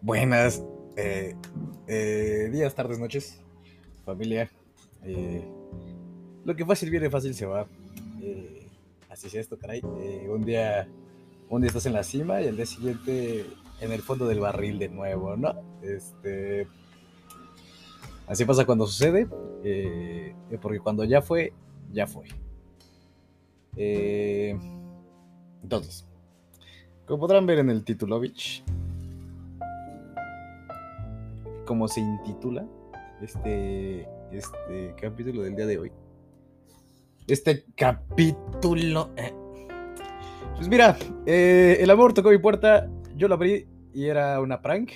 buenas eh, eh, días, tardes, noches, familia. Eh, lo que fácil viene, fácil se va. así es esto, caray. un día, un día estás en la cima y el día siguiente en el fondo del barril de nuevo, ¿no? Este, así pasa cuando sucede, porque cuando ya fue, ya fue. entonces, como podrán ver en el título, como se intitula este, este capítulo del día de hoy. Este capítulo. Eh. Pues mira, eh, el amor tocó mi puerta, yo lo abrí y era una prank.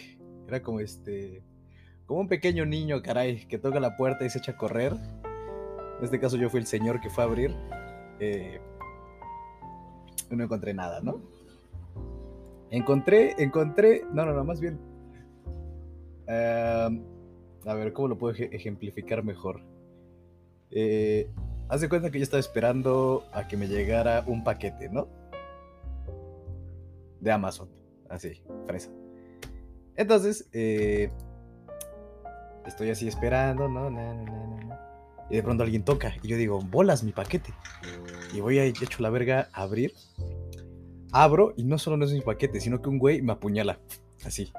Era como este. Como un pequeño niño, caray, que toca la puerta y se echa a correr. En este caso yo fui el señor que fue a abrir. Eh, no encontré nada, ¿no? Encontré, encontré. No, no, no, más bien Em, a ver, ¿cómo lo puedo ejemplificar mejor? Eh, haz de cuenta que yo estaba esperando a que me llegara un paquete, ¿no? De Amazon. Así, fresa. Entonces, eh, estoy así esperando, ¿no? y de pronto alguien toca. Y yo digo, bolas mi paquete. Y voy a hecho la verga a abrir. Abro y no solo no es mi paquete, sino que un güey me apuñala. Así.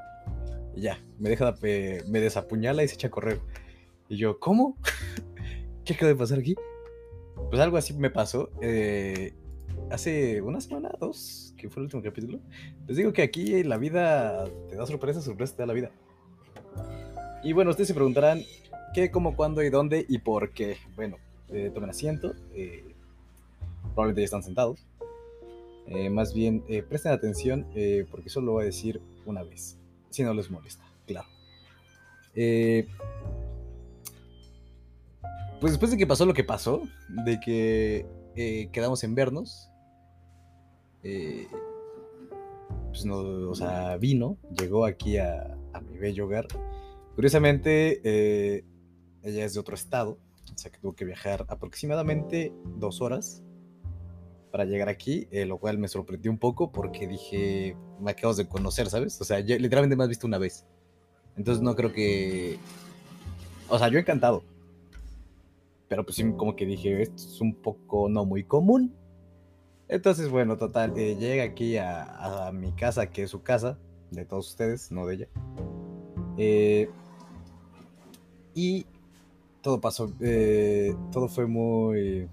Y ya, me deja, me desapuñala y se echa a correr. Y yo, ¿cómo? ¿Qué acaba de pasar aquí? Pues algo así me pasó. Eh, hace una semana, dos, que fue el último capítulo. Les digo que aquí la vida te da sorpresas, sorpresas te da la vida. Y bueno, ustedes se preguntarán qué, cómo, cuándo y dónde y por qué. Bueno, eh, tomen asiento. Eh, probablemente ya están sentados. Más bien, presten atención porque solo lo voy a decir una vez si no les molesta, claro. Eh, pues después de que pasó lo que pasó, de que eh, quedamos en vernos, eh, pues no, o vino, llegó aquí a, a mi bello hogar. Curiosamente, ella es de otro estado, o sea que tuvo que viajar aproximadamente dos horas para llegar aquí, eh, lo cual me sorprendió un poco porque dije, me acabas de conocer, ¿sabes? O sea, literalmente me has visto una vez. Entonces no creo que... O sea, yo encantado. Pero pues sí, como que dije, esto es un poco no muy común. Entonces, bueno, total, eh, llega aquí a, mi casa, que es su casa, de todos ustedes, no de ella. Eh, y todo pasó, todo fue muy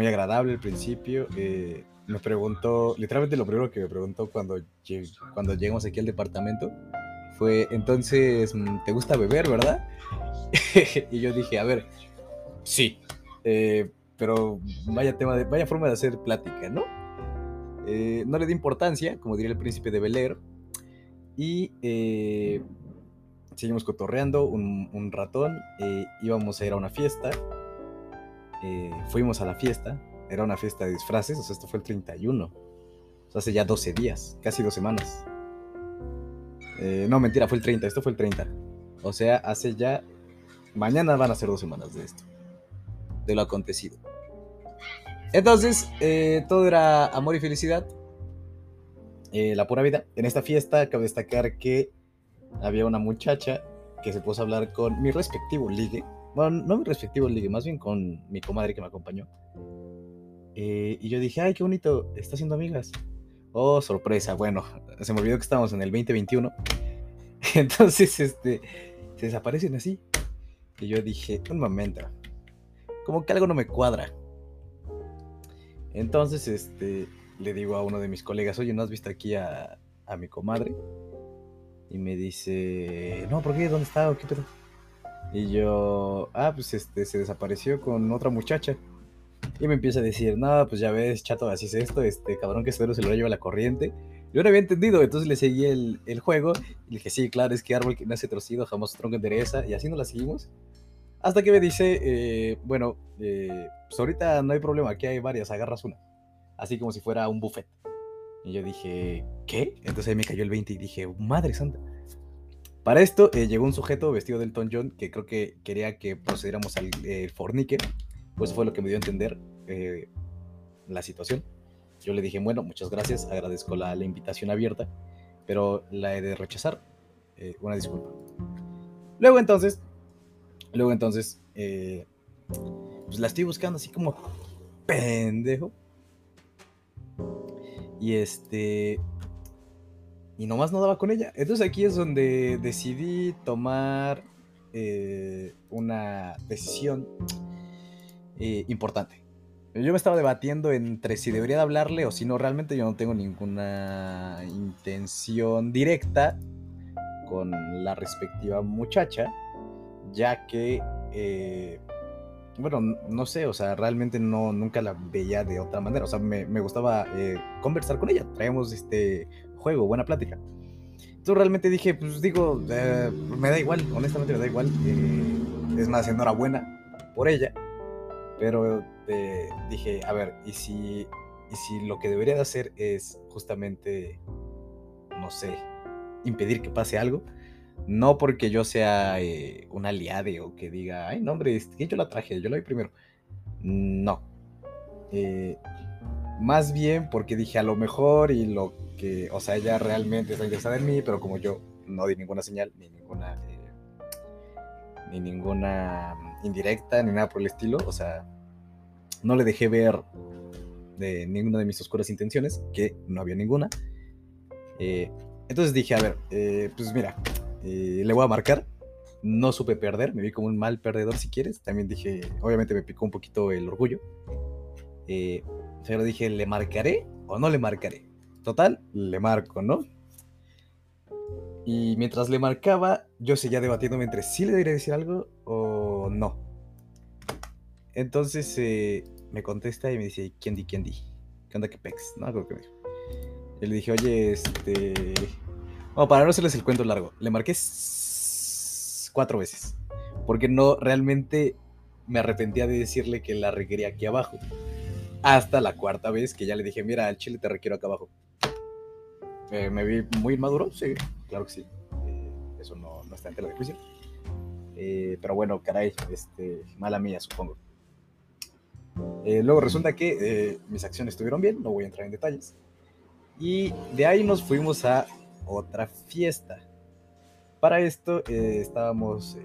muy agradable al principio. Eh, me preguntó, literalmente lo primero que me preguntó cuando, cuando llegamos aquí al departamento fue, entonces, mm, ¿te gusta beber, verdad? y yo dije, a ver, sí, eh, pero vaya tema de, vaya forma de hacer plática, ¿no? Eh, no le di importancia, como diría el príncipe de Bel y seguimos cotorreando un, un ratón, íbamos a ir a una fiesta, eh, fuimos a la fiesta, era una fiesta de disfraces, o sea, esto fue el 31, o sea, hace ya 12 días, casi dos semanas. Eh, no, mentira, fue el 30, esto fue el 30. O sea, hace ya, mañana van a ser dos semanas de esto, de lo acontecido. Entonces, eh, todo era amor y felicidad, la pura vida. En esta fiesta cabe destacar que había una muchacha que se puso a hablar con mi respectivo ligue bueno, no mi respectivo ligue, más bien con mi comadre que me acompañó. Eh, y yo dije, ay, qué bonito, está haciendo amigas. Oh, sorpresa, bueno, se me olvidó que estábamos en el 2021. Entonces, este, se desaparecen así. Y yo dije, un momento, como que algo no me cuadra. Entonces, este, le digo a uno de mis colegas, oye, ¿no has visto aquí a, a mi comadre? Y me dice, no, ¿por qué? ¿Dónde está? ¿Qué pedo? Y yo, ah, pues este, se desapareció con otra muchacha. Y me empieza a decir, no, pues ya ves, chato, así es esto, este cabrón que se lo lleva la corriente. Yo no había entendido, entonces le seguí el, el, juego y le dije, sí, claro, es que árbol que nace torcido jamás tronco endereza, y así nos la seguimos. Hasta que me dice, eh, bueno, eh, pues ahorita no hay problema, aquí hay varias, agarras una. Así como si fuera un buffet. Y yo dije, ¿qué? Entonces ahí me cayó el 20 y dije, madre santa. Para esto eh, llegó un sujeto vestido del Elton John que creo que quería que procediéramos al eh, fornique, pues fue lo que me dio a entender eh, la situación. Yo le dije, bueno, muchas gracias, agradezco la, la invitación abierta, pero la he de rechazar. Una disculpa. Luego entonces, luego entonces, pues la estoy buscando así como pendejo. Y este, y nomás no daba con ella. Entonces aquí es donde decidí tomar eh, una decisión eh, importante. Yo me estaba debatiendo entre si debería de hablarle o si no, realmente yo no tengo ninguna intención directa con la respectiva muchacha, ya que, eh, bueno, no sé, o sea, realmente no, nunca la veía de otra manera, o sea, me, me gustaba conversar con ella, traíamos este juego, buena plática. Entonces realmente dije, pues digo, eh, me da igual, honestamente me da igual. Eh, es más, enhorabuena por ella. Pero eh, dije, a ver, ¿y si, ¿y si lo que debería de hacer es justamente, no sé, impedir que pase algo? No porque yo sea un aliade o que diga, ay, no, hombre, que yo la traje, yo la vi primero. No. más bien porque dije, a lo mejor y lo o sea, ella realmente está interesada en mí, pero como yo no di ninguna señal, ni ninguna, eh, ni ninguna indirecta, ni nada por el estilo, o sea, no le dejé ver ninguna de mis oscuras intenciones, que no había ninguna. Eh, entonces dije, a ver, eh, pues mira, le voy a marcar. No supe perder, me vi como un mal perdedor si quieres. También dije, obviamente me picó un poquito el orgullo. pero dije, ¿le marcaré o no le marcaré? Total, le marco, ¿no? Y mientras le marcaba, yo seguía debatiéndome entre si le debería decir algo o no. Entonces eh, me contesta y me dice, ¿quién di, quién di? ¿Qué onda que pex? No, creo que me dijo. Y le dije, oye, este... Bueno, para no hacerles el cuento largo, le marqué cuatro veces. Porque no, realmente me arrepentía de decirle que la requería aquí abajo. Hasta la cuarta vez que ya le dije, mira, al chile te requiero acá abajo. Eh, ¿Me vi muy inmaduro? Sí, claro que sí. Eh, eso no, no, está en tela de juicio. Eh, pero bueno, caray, este, mala mía, supongo. luego resulta que mis acciones estuvieron bien, no voy a entrar en detalles. Y de ahí nos fuimos a otra fiesta. Para esto estábamos,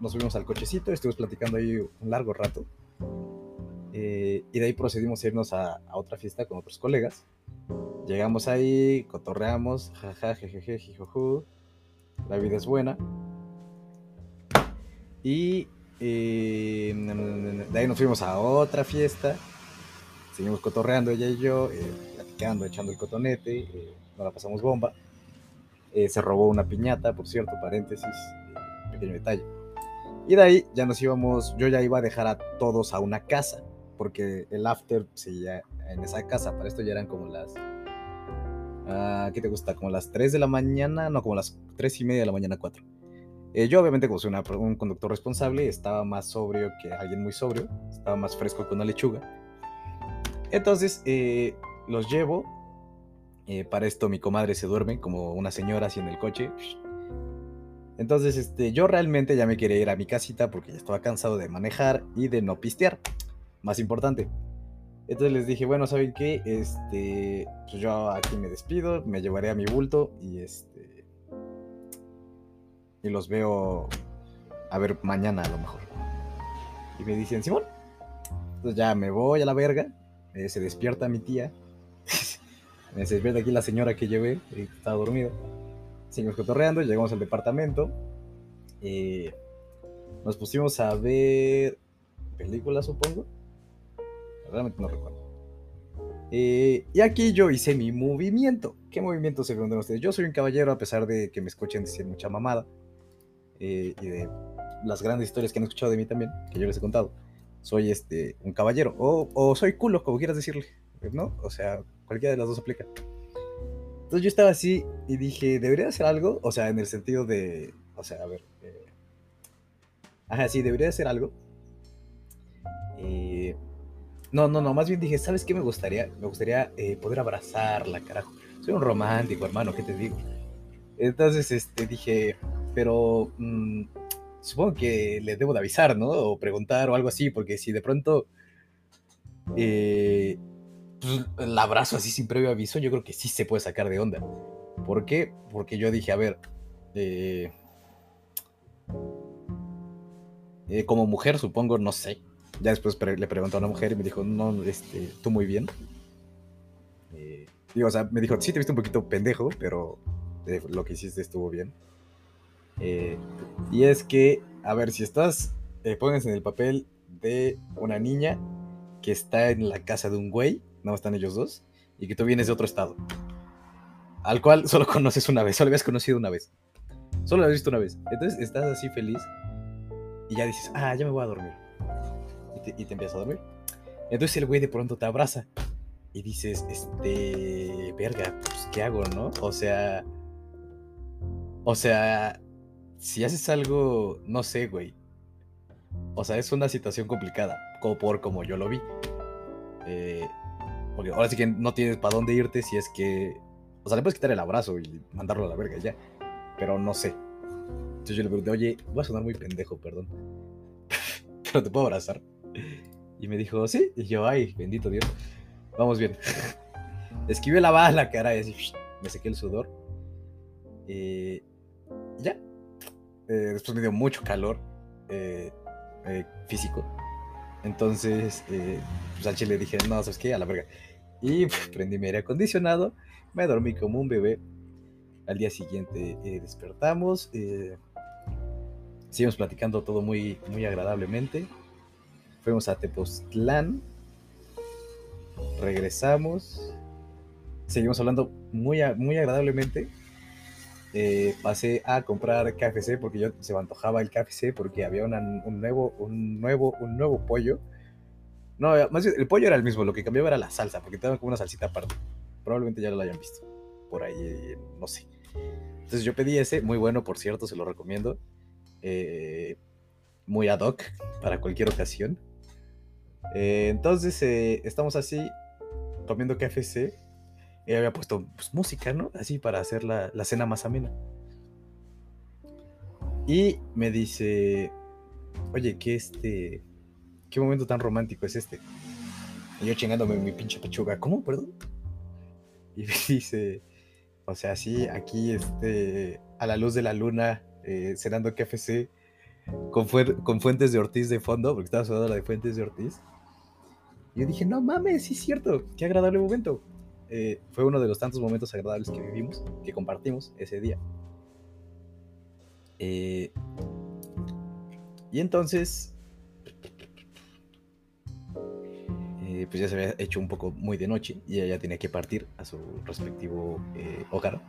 nos subimos al cochecito, estuvimos platicando ahí un largo rato. y de ahí procedimos a irnos a, a otra fiesta con otros colegas. Llegamos ahí, cotorreamos, jaja, jejeje, jijuju. La vida es buena. Y eh, de ahí nos fuimos a otra fiesta. Seguimos cotorreando ella y yo, eh, platicando, echando el cotonete. Eh, nos la pasamos bomba. se robó una piñata, por cierto, paréntesis, pequeño detalle. Y de ahí ya nos íbamos, yo ya iba a dejar a todos a una casa, porque el after seguía en esa casa. Para esto ya eran como las Ah, ¿Qué te gusta? Como las 3 de la mañana, no, como las 3 y media de la mañana, 4. Eh, yo obviamente como soy un conductor responsable, estaba más sobrio que alguien muy sobrio, estaba más fresco que una lechuga. Entonces eh, los llevo, eh, para esto mi comadre se duerme como una señora así en el coche. Entonces este, yo realmente ya me quería ir a mi casita porque ya estaba cansado de manejar y de no pistear. Más importante. Entonces les dije, bueno, ¿saben qué? Este, pues yo aquí me despido, me llevaré a mi bulto y este. Y los veo a ver mañana a lo mejor. Y me dicen, Simón. Entonces ya me voy a la verga. Eh, se despierta mi tía. me se despierta aquí la señora que llevé, que estaba dormida. Seguimos cotorreando, llegamos al departamento. Eh, nos pusimos a ver películas, supongo realmente no recuerdo. Eh, y aquí yo hice mi movimiento. ¿Qué movimiento se preguntan ustedes? Yo soy un caballero a pesar de que me escuchen decir mucha mamada. Eh, y de las grandes historias que han escuchado de mí también, que yo les he contado. Soy este, un caballero. O, o soy culo, como quieras decirle. ¿No? O sea, cualquiera de las dos aplica. Entonces yo estaba así y dije, ¿debería hacer algo? O sea, en el sentido de... O sea, a ver. Eh, ajá, sí, debería hacer algo. Eh, no, no, no, más bien dije, ¿sabes qué me gustaría? Me gustaría eh, poder abrazarla, carajo. Soy un romántico, hermano, ¿qué te digo? Entonces, este, dije, pero mm, supongo que le debo de avisar, ¿no? O preguntar o algo así, porque si de pronto, eh, pues, el abrazo así sin previo aviso, yo creo que sí se puede sacar de onda. ¿Por qué? Porque yo dije, a ver, eh, como mujer, supongo, no sé. Ya después le preguntó a una mujer y me dijo, no, este, tú muy bien. Eh, digo, o sea, me dijo, sí, te viste un poquito pendejo, pero lo que hiciste estuvo bien. y es que, a ver, si estás, pónganse en el papel de una niña que está en la casa de un güey, no están ellos dos, y que tú vienes de otro estado, al cual solo conoces una vez, solo habías conocido una vez, solo lo habías visto una vez. Entonces estás así feliz y ya dices, ah, ya me voy a dormir. Y te, empiezas a dormir. Entonces el güey de pronto te abraza y dices, este, verga, pues, ¿qué hago, no? O sea, o sea, si haces algo, no sé, güey. O sea, es una situación complicada, como por como yo lo vi. Eh, porque ahora sí que no tienes para dónde irte si es que. O sea, le puedes quitar el abrazo y mandarlo a la verga ya. Pero no sé. Entonces yo le pregunté, oye, voy a sonar muy pendejo, perdón. pero te puedo abrazar. Y me dijo, sí. Y yo, ay, bendito Dios. Vamos bien. Esquivé la bala, cara, y me sequé el sudor. Eh, y ya. Eh, después me dio mucho calor eh, físico. Entonces, pues al chile dije, no, ¿sabes qué? A la verga. Y prendí mi aire acondicionado, me dormí como un bebé. Al día siguiente despertamos, seguimos platicando todo muy, muy agradablemente. Fuimos a Tepoztlán, regresamos, seguimos hablando muy, muy agradablemente. Eh, pasé a comprar KFC porque yo se me antojaba el KFC porque había un nuevo, un nuevo, un nuevo pollo. No, más bien, el pollo era el mismo, lo que cambiaba era la salsa, porque tenía como una salsita aparte. Probablemente ya lo hayan visto. Por ahí, no sé. Entonces yo pedí ese, muy bueno, por cierto, se lo recomiendo. Eh, muy ad hoc para cualquier ocasión. Eh, entonces eh, estamos así comiendo KFC. Y había puesto pues, música, ¿no? Así para hacer la, cena más amena. Y me dice, oye, ¿qué este... ¿Qué momento tan romántico es este? Y yo chingándome mi pinche pechuga. ¿Cómo? Perdón. Y me dice, o sea, sí, aquí este, a la luz de la luna, eh, cenando KFC, con, con Fuentes de Ortiz de fondo, porque estaba sonando la de Fuentes de Ortiz. Yo dije, no mames, sí es cierto, qué agradable momento. Eh, fue uno de los tantos momentos agradables que vivimos, que compartimos ese día. Eh, y entonces, eh, pues ya se había hecho un poco muy de noche y ella tenía que partir a su respectivo hogar.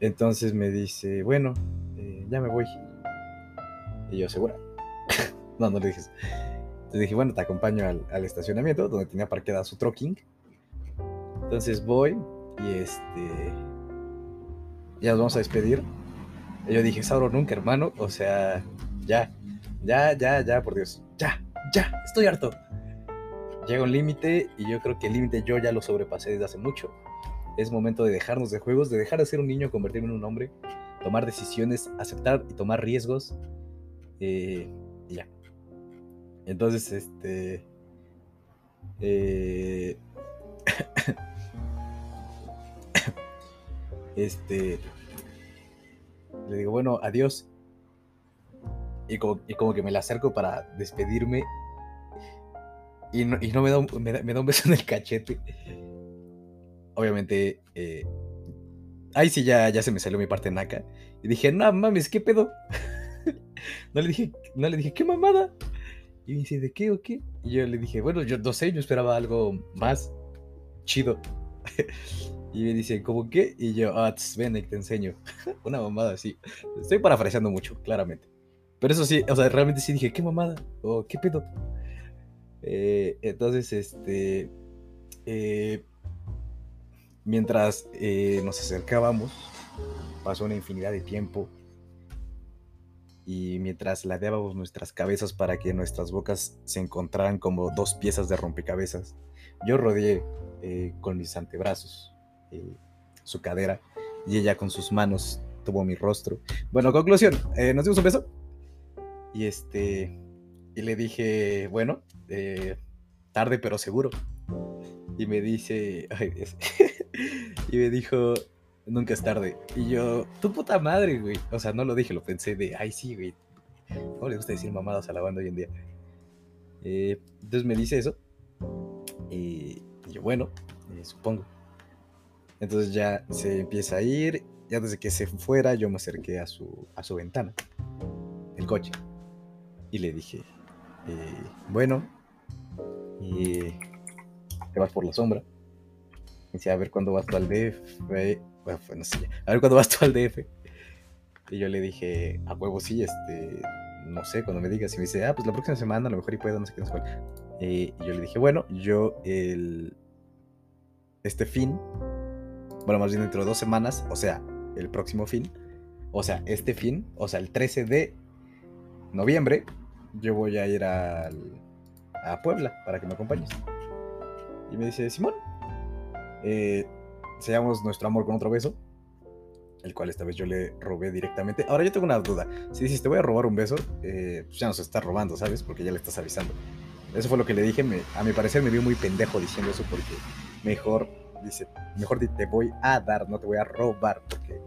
Entonces me dice, bueno, ya me voy. Y yo, ¿segura? no, no le dije entonces dije, bueno, te acompaño al, estacionamiento donde tenía parqueada su trucking. Entonces voy y este. Ya nos vamos a despedir. Yo dije, Sauro, nunca, hermano. O sea, ya, ya, ya, ya, por Dios. Ya, ya, estoy harto. Llega un límite y yo creo que el límite yo ya lo sobrepasé desde hace mucho. Es momento de dejarnos de juegos, de dejar de ser un niño, convertirme en un hombre, tomar decisiones, aceptar y tomar riesgos. Eh. Entonces, este... Eh, este... Le digo, bueno, adiós. Y como, que me la acerco para despedirme. Y no, me, da un, me, da, un beso en el cachete. Obviamente, eh, ahí sí ya, ya se me salió mi parte naca. Y dije, no mames, ¿qué pedo? no, le dije, no le dije, ¿qué mamada? Y me dice, ¿de qué o qué? Y yo le dije, bueno, yo no sé, yo esperaba algo más chido. y me dice, ¿cómo qué? Y yo, ah, ven, te enseño. Una mamada así. Estoy parafraseando mucho, claramente. Pero eso sí, o sea, realmente sí dije, ¿qué mamada? ¿O qué pedo? Eh, entonces, este. Eh, mientras eh, nos acercábamos, pasó una infinidad de tiempo y mientras ladeábamos nuestras cabezas para que nuestras bocas se encontraran como dos piezas de rompecabezas, yo rodeé eh, con mis antebrazos eh, su cadera y ella con sus manos tuvo mi rostro. Bueno, conclusión, eh, nos dimos un beso y este y le dije, bueno, tarde pero seguro. Y me dice, ay y me dijo, nunca es tarde. Y yo, tu puta madre, güey. O sea, no lo dije, lo pensé de, ay, sí, güey. ¿Cómo le gusta decir mamadas a la banda hoy en día? Eh, entonces me dice eso. Y, yo, bueno, eh, supongo. Entonces ya se empieza a ir. Ya desde que se fuera, yo me acerqué a su, a su ventana, el coche. Y le dije, eh, bueno, y te vas por la sombra. Y decía, a ver cuándo vas al DF. Bueno, no sé, a ver cuándo vas tú al DF. Y yo le dije, a huevo sí, este, no sé, cuando me digas. Y me dice, ah, pues la próxima semana a lo mejor y puedo, no sé qué, no sé cuál. y yo le dije, bueno, yo el, este fin, bueno, más bien dentro de dos semanas, o sea, el próximo fin, o sea, este fin, o sea, el 13 de noviembre, yo voy a ir a Puebla para que me acompañes. Y me dice, Simón, eh, sellamos nuestro amor con otro beso, el cual esta vez yo le robé directamente. Ahora yo tengo una duda, si dices, te voy a robar un beso, eh, pues ya nos está robando, ¿sabes? Porque ya le estás avisando. Eso fue lo que le dije, a mi parecer me vio muy pendejo diciendo eso porque mejor, dice, mejor te voy a dar, no te voy a robar, porque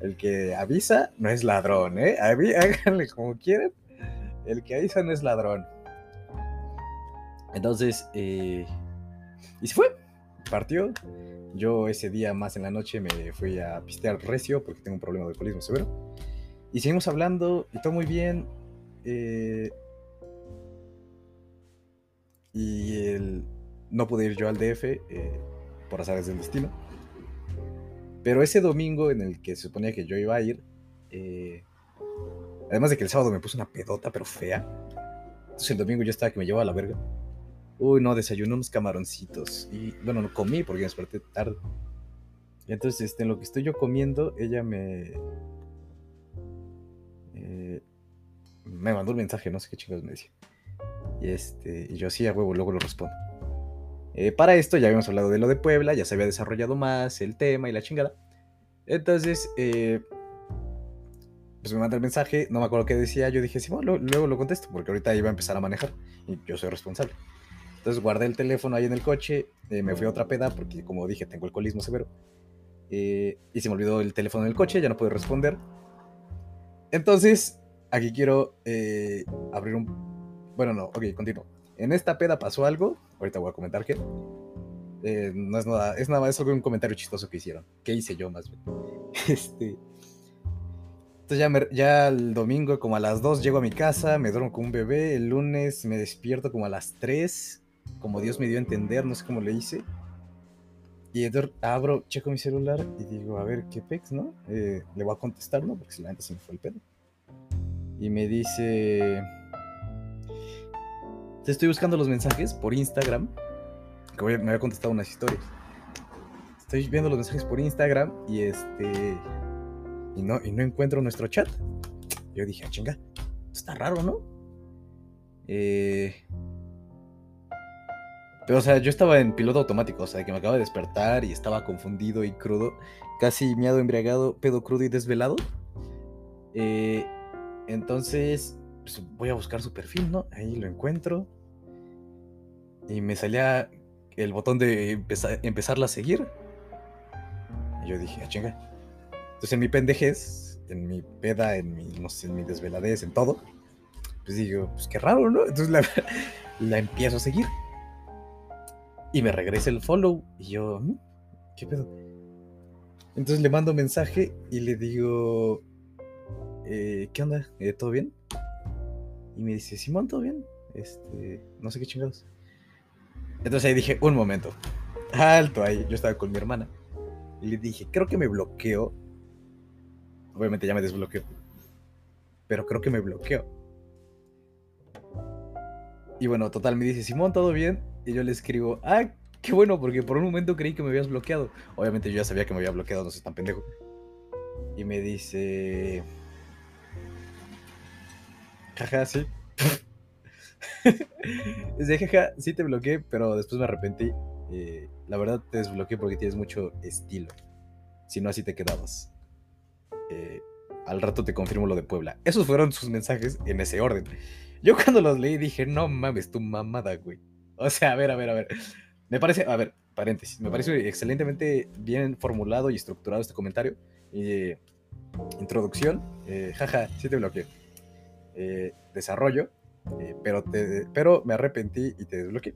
el que avisa no es ladrón, ¿eh? Háganle como quieran el que avisa no es ladrón. Entonces, eh, y se fue. Partió. Yo ese día más en la noche me fui a pistear recio porque tengo un problema de alcoholismo severo. Y seguimos hablando y todo muy bien. Eh, y el, no pude ir yo al DF eh, por azares del destino. Pero ese domingo en el que se suponía que yo iba a ir, eh, Además de que el sábado me puse una pedota, pero fea. Entonces el domingo yo estaba que me llevaba a la verga. Uy, no, desayuné unos camaroncitos. Y bueno, no comí porque me desperté tarde. Y entonces, este, en lo que estoy yo comiendo, ella me. Eh, me mandó un mensaje, no sé qué chingados me decía. Y este, y yo sí, a huevo, luego lo respondo. Eh, para esto ya habíamos hablado de lo de Puebla, ya se había desarrollado más el tema y la chingada. Entonces, eh, pues me manda el mensaje, no me acuerdo qué decía, yo dije, sí, bueno, luego lo contesto, porque ahorita iba a empezar a manejar y yo soy responsable. Entonces guardé el teléfono ahí en el coche, eh, me fui a otra peda, porque como dije, tengo alcoholismo severo, eh, y se me olvidó el teléfono en el coche, ya no puedo responder. Entonces, aquí quiero eh, abrir un... Bueno, no, ok, continúo. En esta peda pasó algo, ahorita voy a comentar qué. no es nada, es nada más un comentario chistoso que hicieron. ¿Qué hice yo más bien? Este... Entonces ya, ya el domingo como a las 2 llego a mi casa, me duermo con un bebé, el lunes me despierto como a las 3, como Dios me dio a entender, no sé cómo le hice. Y abro, checo mi celular y digo, a ver, ¿qué pex, no? Eh, le voy a contestar, ¿no? Porque si la gente se me fue el pedo. Y me dice... Te estoy buscando los mensajes por Instagram. Que me había contestado unas historias. Estoy viendo los mensajes por Instagram y este y no, y no encuentro nuestro chat. Yo dije, ah, chinga, está raro, ¿no? Eh... Pero, o sea, yo estaba en piloto automático, o sea, que me acaba de despertar y estaba confundido y crudo, casi miado, embriagado, pedo crudo y desvelado. Eh, entonces, pues voy a buscar su perfil, ¿no? Ahí lo encuentro. Y me salía el botón de empezar, empezarla a seguir. Y yo dije, ah, chinga, entonces, en mi pendejez, en mi peda, en mi, no sé, en mi desveladez, en todo, pues digo, pues qué raro, ¿no? Entonces la, la empiezo a seguir. Y me regresa el follow. Y yo, mm, ¿qué pedo? Entonces le mando mensaje y le digo, eh, ¿qué onda? ¿Eh, ¿Todo bien? Y me dice, Simón, ¿todo bien? Este, no sé qué chingados. Entonces ahí dije, un momento, alto ahí. Yo estaba con mi hermana. Y le dije, creo que me bloqueó Obviamente ya me desbloqueó. Pero creo que me bloqueó. Y bueno, total, me dice, Simón, ¿todo bien? Y yo le escribo, ah, qué bueno, porque por un momento creí que me habías bloqueado. Obviamente yo ya sabía que me había bloqueado, no sé, tan pendejo. Y me dice, jaja, sí. Dice, jaja, sí te bloqueé, pero después me arrepentí. Eh, la verdad te desbloqueé porque tienes mucho estilo. Si no, así te quedabas. Eh, al rato te confirmo lo de Puebla. Esos fueron sus mensajes en ese orden. Yo cuando los leí dije, no mames, tu mamada, güey. O sea, a ver, a ver, a ver. Me parece, a ver, paréntesis, me parece excelentemente bien formulado y estructurado este comentario. Eh, introducción, eh, jaja, sí te bloqueé. Eh, desarrollo, eh, pero, te, pero me arrepentí y te desbloqueé.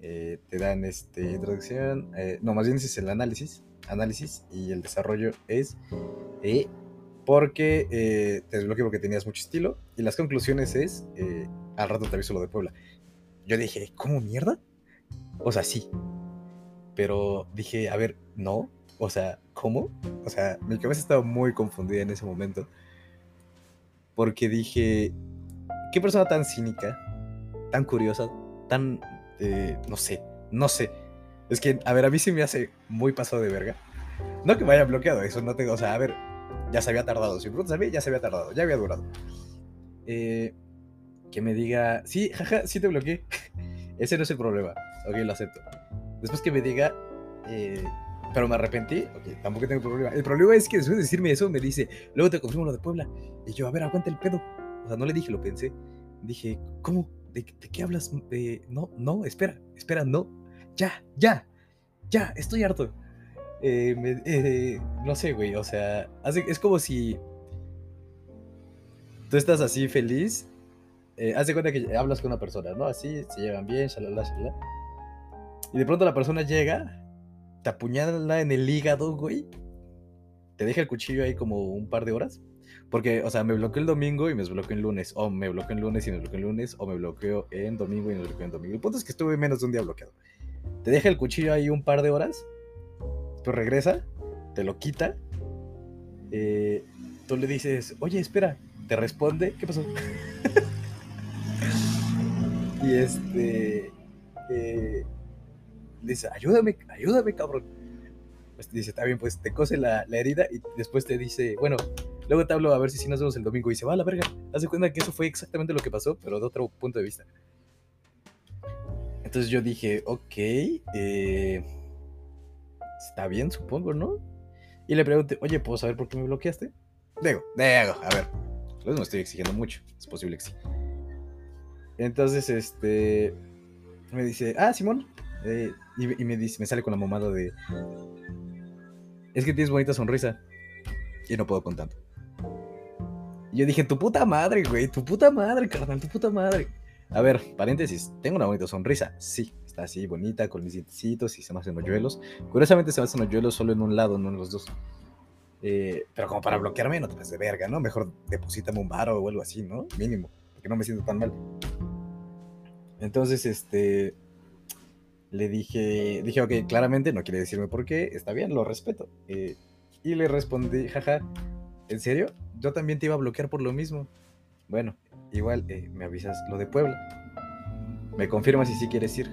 Te dan este, introducción, no, más bien ese es el análisis, análisis y el desarrollo es porque te desbloqueé porque tenías mucho estilo y las conclusiones es, al rato te aviso lo de Puebla. Yo dije, ¿cómo mierda? O sea, sí, pero dije, a ver, no, o sea, ¿cómo? O sea, mi cabeza estaba muy confundida en ese momento porque dije, qué persona tan cínica, tan curiosa, tan, eh, no sé, no sé. Es que, a ver, a mí sí me hace muy pasado de verga. No que me haya bloqueado, eso no tengo, o sea, a ver, ya se había tardado. Si me preguntas a mí, ya se había tardado, ya había durado. Eh, que me diga, sí, jaja, sí te bloqueé. Ese no es el problema. Ok, lo acepto. Después que me diga, eh, pero me arrepentí, ok, tampoco tengo problema. El problema es que después de decirme eso, me dice, luego te confirmo lo de Puebla. Y yo, a ver, aguanta el pedo. O sea, no le dije, lo pensé. Dije, ¿cómo? ¿De, qué hablas? No, no, espera, espera, no. Ya, ya, ya, estoy harto. Eh, eh, no sé, güey, o sea, hace- es como si tú estás así feliz. Eh, haz de cuenta que hablas con una persona, ¿no? Así, se llevan bien, shalala, shalala. Y de pronto la persona llega, te apuñala en el hígado, güey. Te deja el cuchillo ahí como un par de horas. Porque, o sea, me bloqueó el domingo y me desbloqueó el lunes. O me bloqueó el lunes y me bloqueó el lunes. O me bloqueó en domingo y me bloqueó en domingo. El punto es que estuve menos de un día bloqueado. Te deja el cuchillo ahí un par de horas. Tú regresa, te lo quita. eh, tú le dices, oye, espera. Te responde, ¿qué pasó? y este. eh, dice, ayúdame, ayúdame, cabrón. Pues dice, está bien, pues te cose la, la herida y después te dice, bueno, luego te hablo a ver si sí nos vemos el domingo. Y se va a la verga. Haz de cuenta que eso fue exactamente lo que pasó, pero de otro punto de vista. Entonces yo dije, ok, eh, está bien, supongo, ¿no? Y le pregunté, oye, ¿puedo saber por qué me bloqueaste? Digo, digo, a ver, pues no estoy exigiendo mucho, es posible que sí. Entonces, este, me dice, ah, Simón, eh, y, me dice, me sale con la mamada de, es que tienes bonita sonrisa y no puedo con tanto. Y yo dije, tu puta madre, güey, tu puta madre, carnal, tu puta madre. A ver, paréntesis, tengo una bonita sonrisa, sí, está así bonita, con mis dientecitos y se me hacen hoyuelos. Curiosamente se me hacen hoyuelos solo en un lado, no en los dos. Eh, pero como para bloquearme, no te pases de verga, ¿no? Mejor deposítame un varo o algo así, ¿no? Mínimo, porque no me siento tan mal. Entonces, este, le dije, dije, ok, claramente no quiere decirme por qué, está bien, lo respeto. Eh, y le respondí, jaja, ¿en serio? Yo también te iba a bloquear por lo mismo. Bueno, igual eh, me avisas lo de Puebla. Me confirmas si sí quieres ir.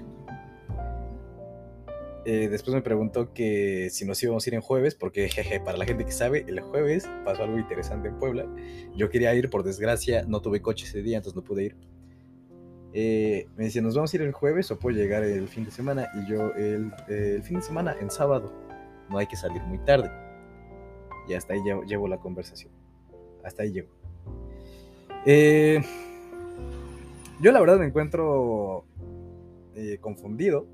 Eh, después me preguntó que si nos íbamos a ir en jueves, porque jeje, para la gente que sabe, el jueves pasó algo interesante en Puebla. Yo quería ir, por desgracia, no tuve coche ese día, entonces no pude ir. Eh, me decía, ¿nos vamos a ir el jueves o puedo llegar el fin de semana? Y yo, el, eh, fin de semana, en sábado, no hay que salir muy tarde. Y hasta ahí llevo, llevo la conversación. Hasta ahí llego. Eh, yo la verdad me encuentro confundido,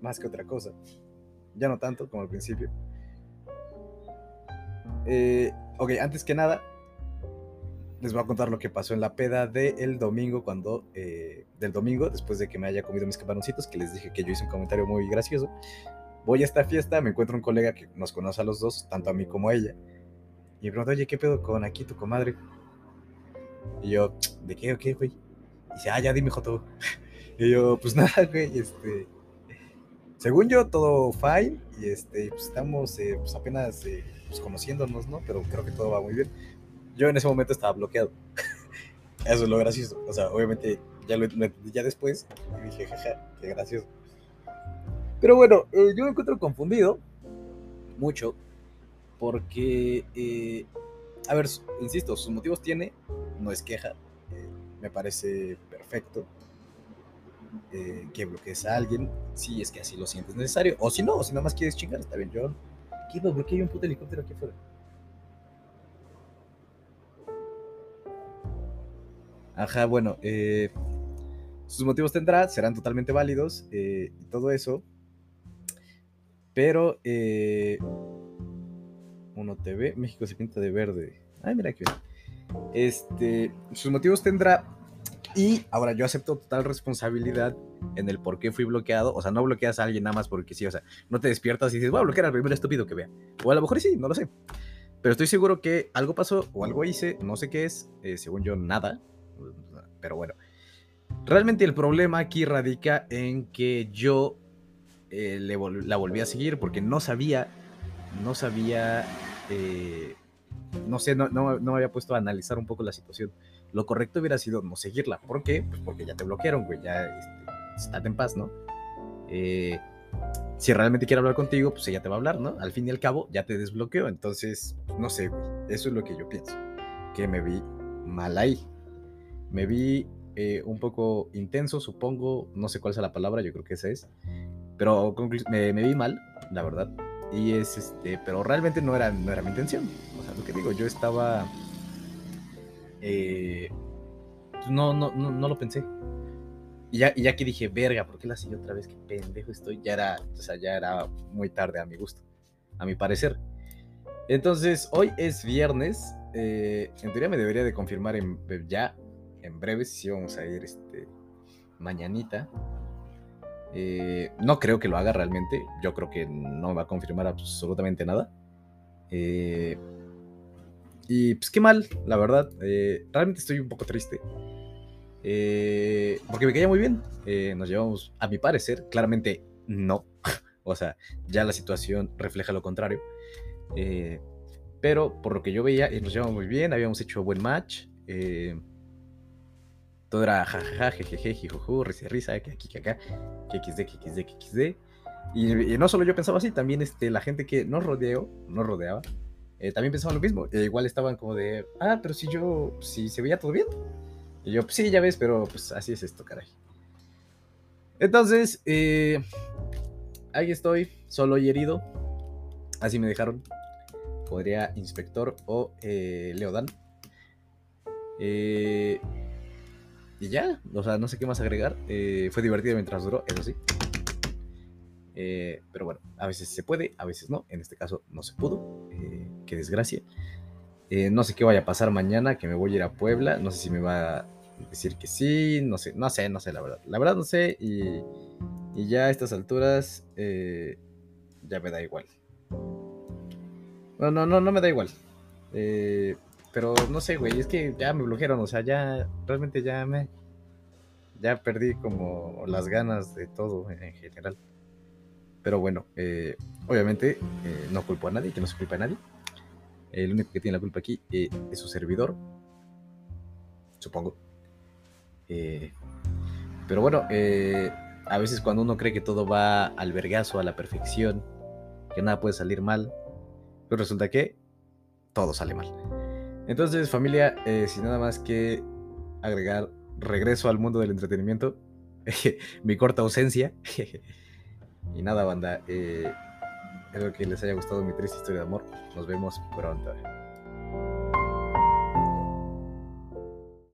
más que otra cosa. Ya no tanto como al principio. Ok, antes que nada, les voy a contar lo que pasó en la peda del domingo, cuando, eh, del domingo, después de que me haya comido mis camaroncitos, que les dije que yo hice un comentario muy gracioso. Voy a esta fiesta, me encuentro un colega que nos conoce a los dos, tanto a mí como a ella. Y me pregunta, oye, ¿qué pedo con aquí tu comadre? Y yo, ¿de qué o qué, güey? Y dice, ah, ya dime, Joto. Y yo, pues nada, güey, este. Según yo, todo fine. Y este, pues estamos eh, pues apenas eh, pues, conociéndonos, ¿no? Pero creo que todo va muy bien. Yo en ese momento estaba bloqueado. Eso es lo gracioso. O sea, obviamente ya lo ya después. Dije, jaja, qué gracioso. Pero bueno, eh, yo me encuentro confundido. Mucho. Porque, eh, a ver, insisto, sus motivos tiene. No es queja. eh, me parece perfecto. que bloquees a alguien. Si es que así lo sientes necesario. O si no, si nada más quieres chingar, está bien. Yo. ¿Qué? ¿Por qué hay un puto helicóptero aquí afuera? Ajá, bueno, eh, sus motivos tendrá, serán totalmente válidos eh, y todo eso. Pero, eh, Uno TV, México se pinta de verde. Ay, mira que Este, sus motivos tendrá. Y ahora yo acepto total responsabilidad en el por qué fui bloqueado. O sea, no bloqueas a alguien nada más porque sí. O sea, no te despiertas y dices, voy a bloquear al primer estúpido que vea. O a lo mejor sí, no lo sé. Pero estoy seguro que algo pasó o algo hice, no sé qué es, eh, según yo, nada. Pero bueno. Realmente el problema aquí radica en que yo eh, la volví a seguir porque no sabía, no sabía, eh, no sé, no, no, me había puesto a analizar un poco la situación. Lo correcto hubiera sido no seguirla. ¿Por qué? Pues porque ya te bloquearon, güey, ya este, en paz, ¿no? Eh, si realmente quiere hablar contigo, pues ella te va a hablar, ¿no? Al fin y al cabo, ya te desbloqueó. Entonces, no sé, güey. Eso es lo que yo pienso. Que me vi mal ahí. Me vi eh, un poco intenso, supongo. No sé cuál es la palabra, yo creo que esa es. Pero me, vi mal, la verdad. Y es este, pero realmente no era, no era mi intención. O sea, lo que digo, yo estaba. Eh, no, no, no, no lo pensé. Y ya, y ya que dije, verga, ¿por qué la sigo otra vez? Qué pendejo estoy. Ya era, o sea, ya era muy tarde a mi gusto, a mi parecer. Entonces, hoy es viernes. Eh, en teoría me debería de confirmar en, ya, en breve, si vamos a ir este, mañanita. Eh, no creo que lo haga realmente. Yo creo que no va a confirmar absolutamente nada. Eh, y pues qué mal, la verdad. realmente estoy un poco triste. Eh, porque me caía muy bien. Eh, nos llevamos, a mi parecer, claramente no. o sea, ya la situación refleja lo contrario. Eh, pero por lo que yo veía, nos llevamos muy bien, habíamos hecho buen match. Todo era jajaja, jejeje, jijuju, risa, risa, que aquí, que acá, que xd, que xd, que xd. Y, no solo yo pensaba así, también este, la gente que nos rodeó, nos rodeaba, también pensaba lo mismo. igual estaban como de, ah, pero si yo, si se veía todo bien. Y yo, pues sí, ya ves, pero pues así es esto, caray. Entonces, eh, ahí estoy, solo y herido. Así me dejaron. Podría Inspector o eh, Leodan. Eh, y ya, o sea, no sé qué más agregar. fue divertido mientras duró, eso sí. pero bueno, a veces se puede, a veces no. En este caso no se pudo. qué desgracia. Eh, no sé qué vaya a pasar mañana, que me voy a ir a Puebla. No sé si me va a decir que sí, no sé, no sé, no sé, la verdad. La verdad no sé y, ya a estas alturas eh, ya me da igual. No, no, no, no me da igual. Eh, pero no sé, güey, es que ya me bloquearon, o sea, ya realmente ya me... Ya perdí como las ganas de todo en general. Pero bueno, obviamente no culpo a nadie, que no se culpa a nadie. El único que tiene la culpa aquí eh, es su servidor. Supongo. Eh, pero bueno, eh, a veces cuando uno cree que todo va al vergazo, a la perfección, que nada puede salir mal, pues resulta que todo sale mal. Entonces, familia, sin nada más que agregar, regreso al mundo del entretenimiento, mi corta ausencia. y nada, banda. Espero que les haya gustado mi triste historia de amor. Nos vemos pronto.